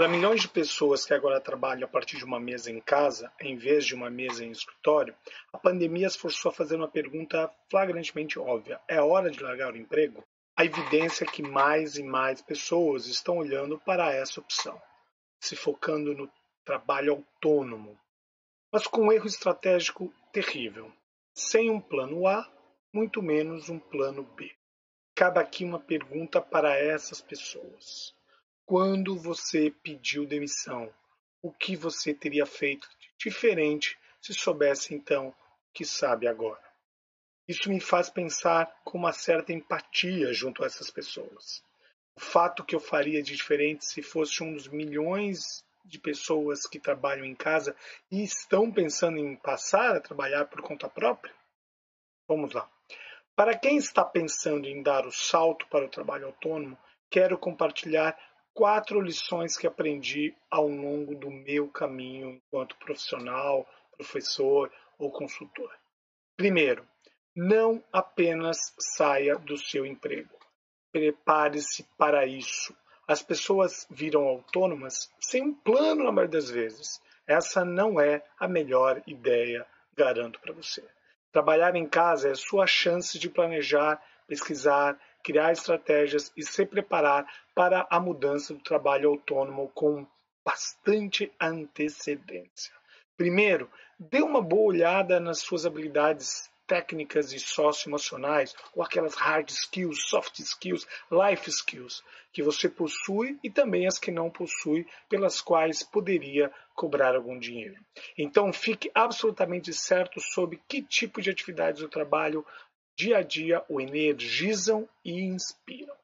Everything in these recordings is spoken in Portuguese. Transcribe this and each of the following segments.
Para milhões de pessoas que agora trabalham a partir de uma mesa em casa, em vez de uma mesa em escritório, a pandemia as forçou a fazer uma pergunta flagrantemente óbvia: é hora de largar o emprego? A evidência é que mais e mais pessoas estão olhando para essa opção, se focando no trabalho autônomo, mas com um erro estratégico terrível. Sem um plano A, muito menos um plano B. Cabe aqui uma pergunta para essas pessoas quando você pediu demissão, o que você teria feito de diferente se soubesse então o que sabe agora? Isso me faz pensar com uma certa empatia junto a essas pessoas. O fato que eu faria de diferente se fosse um dos milhões de pessoas que trabalham em casa e estão pensando em passar a trabalhar por conta própria? Vamos lá. Para quem está pensando em dar o salto para o trabalho autônomo, quero compartilhar quatro lições que aprendi ao longo do meu caminho enquanto profissional, professor ou consultor. Primeiro, não apenas saia do seu emprego. Prepare-se para isso. As pessoas viram autônomas sem um plano na maioria das vezes. Essa não é a melhor ideia, garanto para você. Trabalhar em casa é sua chance de planejar, pesquisar, criar estratégias e se preparar para a mudança do trabalho autônomo com bastante antecedência. Primeiro, dê uma boa olhada nas suas habilidades técnicas e socioemocionais, ou aquelas hard skills, soft skills, life skills que você possui e também as que não possui, pelas quais poderia cobrar algum dinheiro. Então, fique absolutamente certo sobre que tipo de atividades do trabalho dia a dia o energizam e inspiram.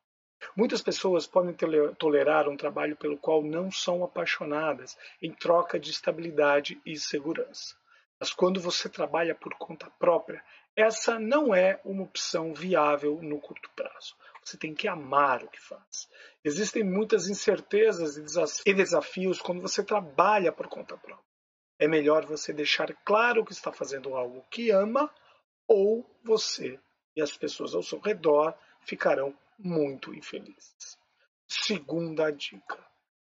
Muitas pessoas podem tolerar um trabalho pelo qual não são apaixonadas em troca de estabilidade e segurança. Mas quando você trabalha por conta própria, essa não é uma opção viável no curto prazo. Você tem que amar o que faz. Existem muitas incertezas e desafios quando você trabalha por conta própria. É melhor você deixar claro que está fazendo algo que ama ou você e as pessoas ao seu redor ficarão muito infelizes. Segunda dica: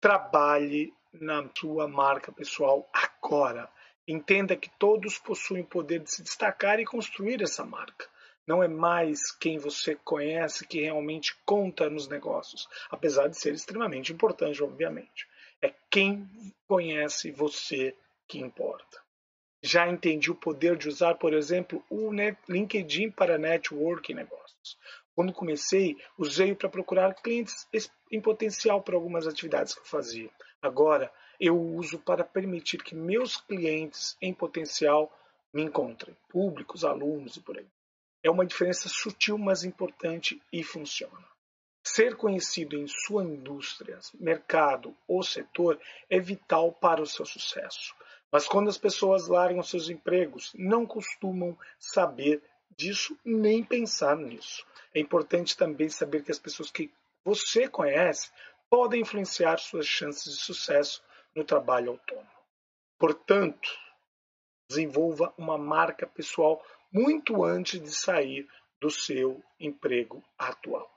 trabalhe na sua marca pessoal agora. Entenda que todos possuem o poder de se destacar e construir essa marca. Não é mais quem você conhece que realmente conta nos negócios, apesar de ser extremamente importante, obviamente. É quem conhece você que importa. Já entendi o poder de usar, por exemplo, o LinkedIn para network e negócios. Quando comecei, usei para procurar clientes em potencial para algumas atividades que eu fazia. Agora, eu uso para permitir que meus clientes em potencial me encontrem, públicos, alunos e por aí. É uma diferença sutil, mas importante e funciona. Ser conhecido em sua indústria, mercado ou setor é vital para o seu sucesso. Mas quando as pessoas largam seus empregos, não costumam saber disso nem pensar nisso. É importante também saber que as pessoas que você conhece podem influenciar suas chances de sucesso no trabalho autônomo. Portanto, desenvolva uma marca pessoal muito antes de sair do seu emprego atual.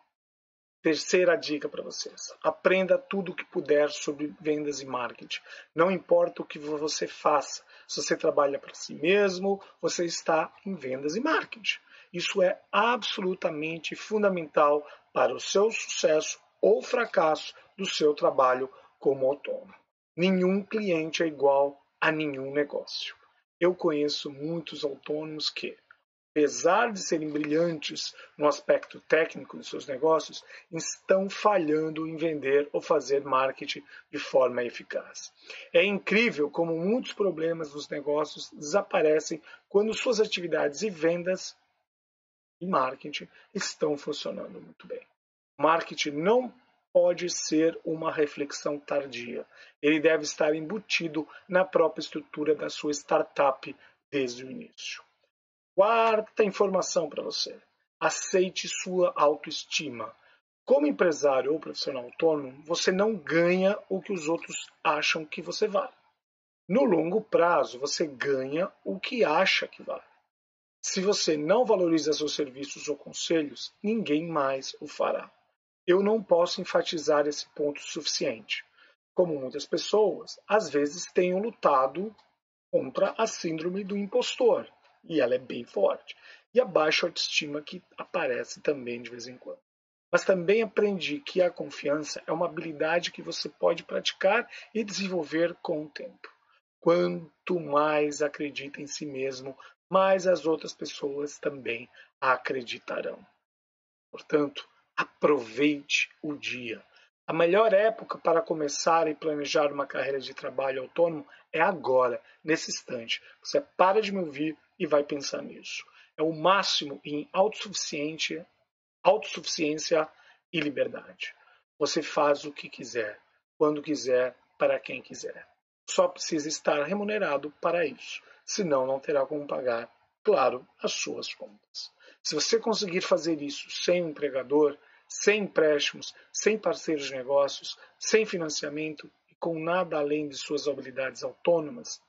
Terceira dica para vocês: aprenda tudo o que puder sobre vendas e marketing. Não importa o que você faça, se você trabalha para si mesmo, você está em vendas e marketing. Isso é absolutamente fundamental para o seu sucesso ou fracasso do seu trabalho como autônomo. Nenhum cliente é igual a nenhum negócio. Eu conheço muitos autônomos que apesar de serem brilhantes no aspecto técnico de seus negócios, estão falhando em vender ou fazer marketing de forma eficaz. É incrível como muitos problemas dos negócios desaparecem quando suas atividades e vendas e marketing estão funcionando muito bem. Marketing não pode ser uma reflexão tardia. Ele deve estar embutido na própria estrutura da sua startup desde o início. Quarta informação para você. Aceite sua autoestima. Como empresário ou profissional autônomo, você não ganha o que os outros acham que você vale. No longo prazo, você ganha o que acha que vale. Se você não valoriza seus serviços ou conselhos, ninguém mais o fará. Eu não posso enfatizar esse ponto suficiente. Como muitas pessoas, às vezes tenho lutado contra a síndrome do impostor e ela é bem forte. E a baixa autoestima que aparece também de vez em quando. Mas também aprendi que a confiança é uma habilidade que você pode praticar e desenvolver com o tempo. Quanto mais acredita em si mesmo, mais as outras pessoas também acreditarão. Portanto, aproveite o dia. A melhor época para começar e planejar uma carreira de trabalho autônomo é agora, nesse instante. Você para de me ouvir e vai pensar nisso. É o máximo em autossuficiência, autossuficiência e liberdade. Você faz o que quiser, quando quiser, para quem quiser. Só precisa estar remunerado para isso, senão não terá como pagar, claro, as suas contas. Se você conseguir fazer isso sem um empregador, sem empréstimos, sem parceiros de negócios, sem financiamento e com nada além de suas habilidades autônomas,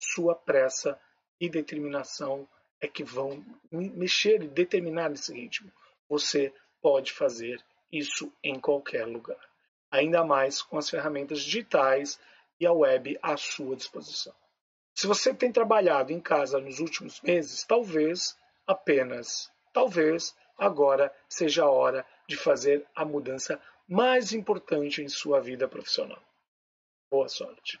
sua pressa e determinação é que vão mexer e determinar esse ritmo. Você pode fazer isso em qualquer lugar, ainda mais com as ferramentas digitais e a web à sua disposição. Se você tem trabalhado em casa nos últimos meses, talvez, apenas, talvez, agora seja a hora de fazer a mudança mais importante em sua vida profissional. Boa sorte!